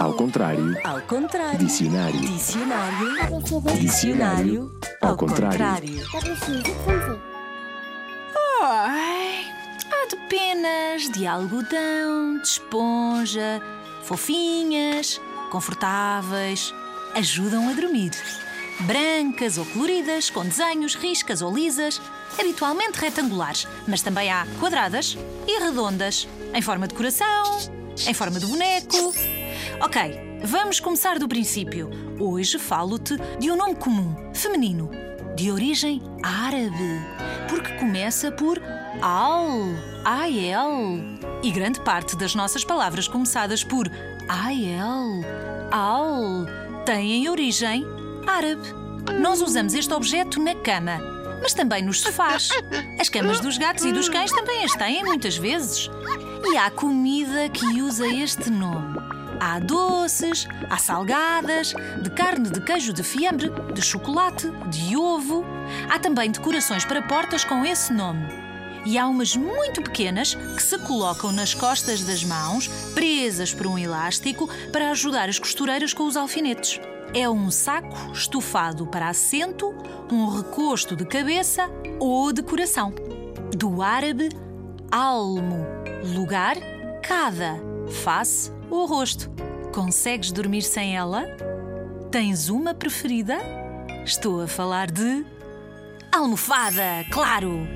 Ao contrário. Ao contrário. Dicionário. Dicionário. Dicionário. Ao contrário. Ai, há de penas, de algodão, de esponja, fofinhas, confortáveis, ajudam a dormir. Brancas ou coloridas, com desenhos, riscas ou lisas, habitualmente retangulares, mas também há quadradas e redondas, em forma de coração, em forma de boneco. Ok, vamos começar do princípio. Hoje falo-te de um nome comum, feminino, de origem árabe, porque começa por al, al. E grande parte das nossas palavras começadas por al, al, têm origem árabe. Nós usamos este objeto na cama, mas também nos sofás. As camas dos gatos e dos cães também as têm muitas vezes. E há comida que usa este nome. Há doces, há salgadas, de carne, de queijo, de fiambre, de chocolate, de ovo. Há também decorações para portas com esse nome. E há umas muito pequenas que se colocam nas costas das mãos, presas por um elástico, para ajudar as costureiras com os alfinetes. É um saco estufado para assento, um recosto de cabeça ou decoração. Do árabe, almo, lugar, cada, face ou rosto. Consegues dormir sem ela? Tens uma preferida? Estou a falar de. Almofada, claro!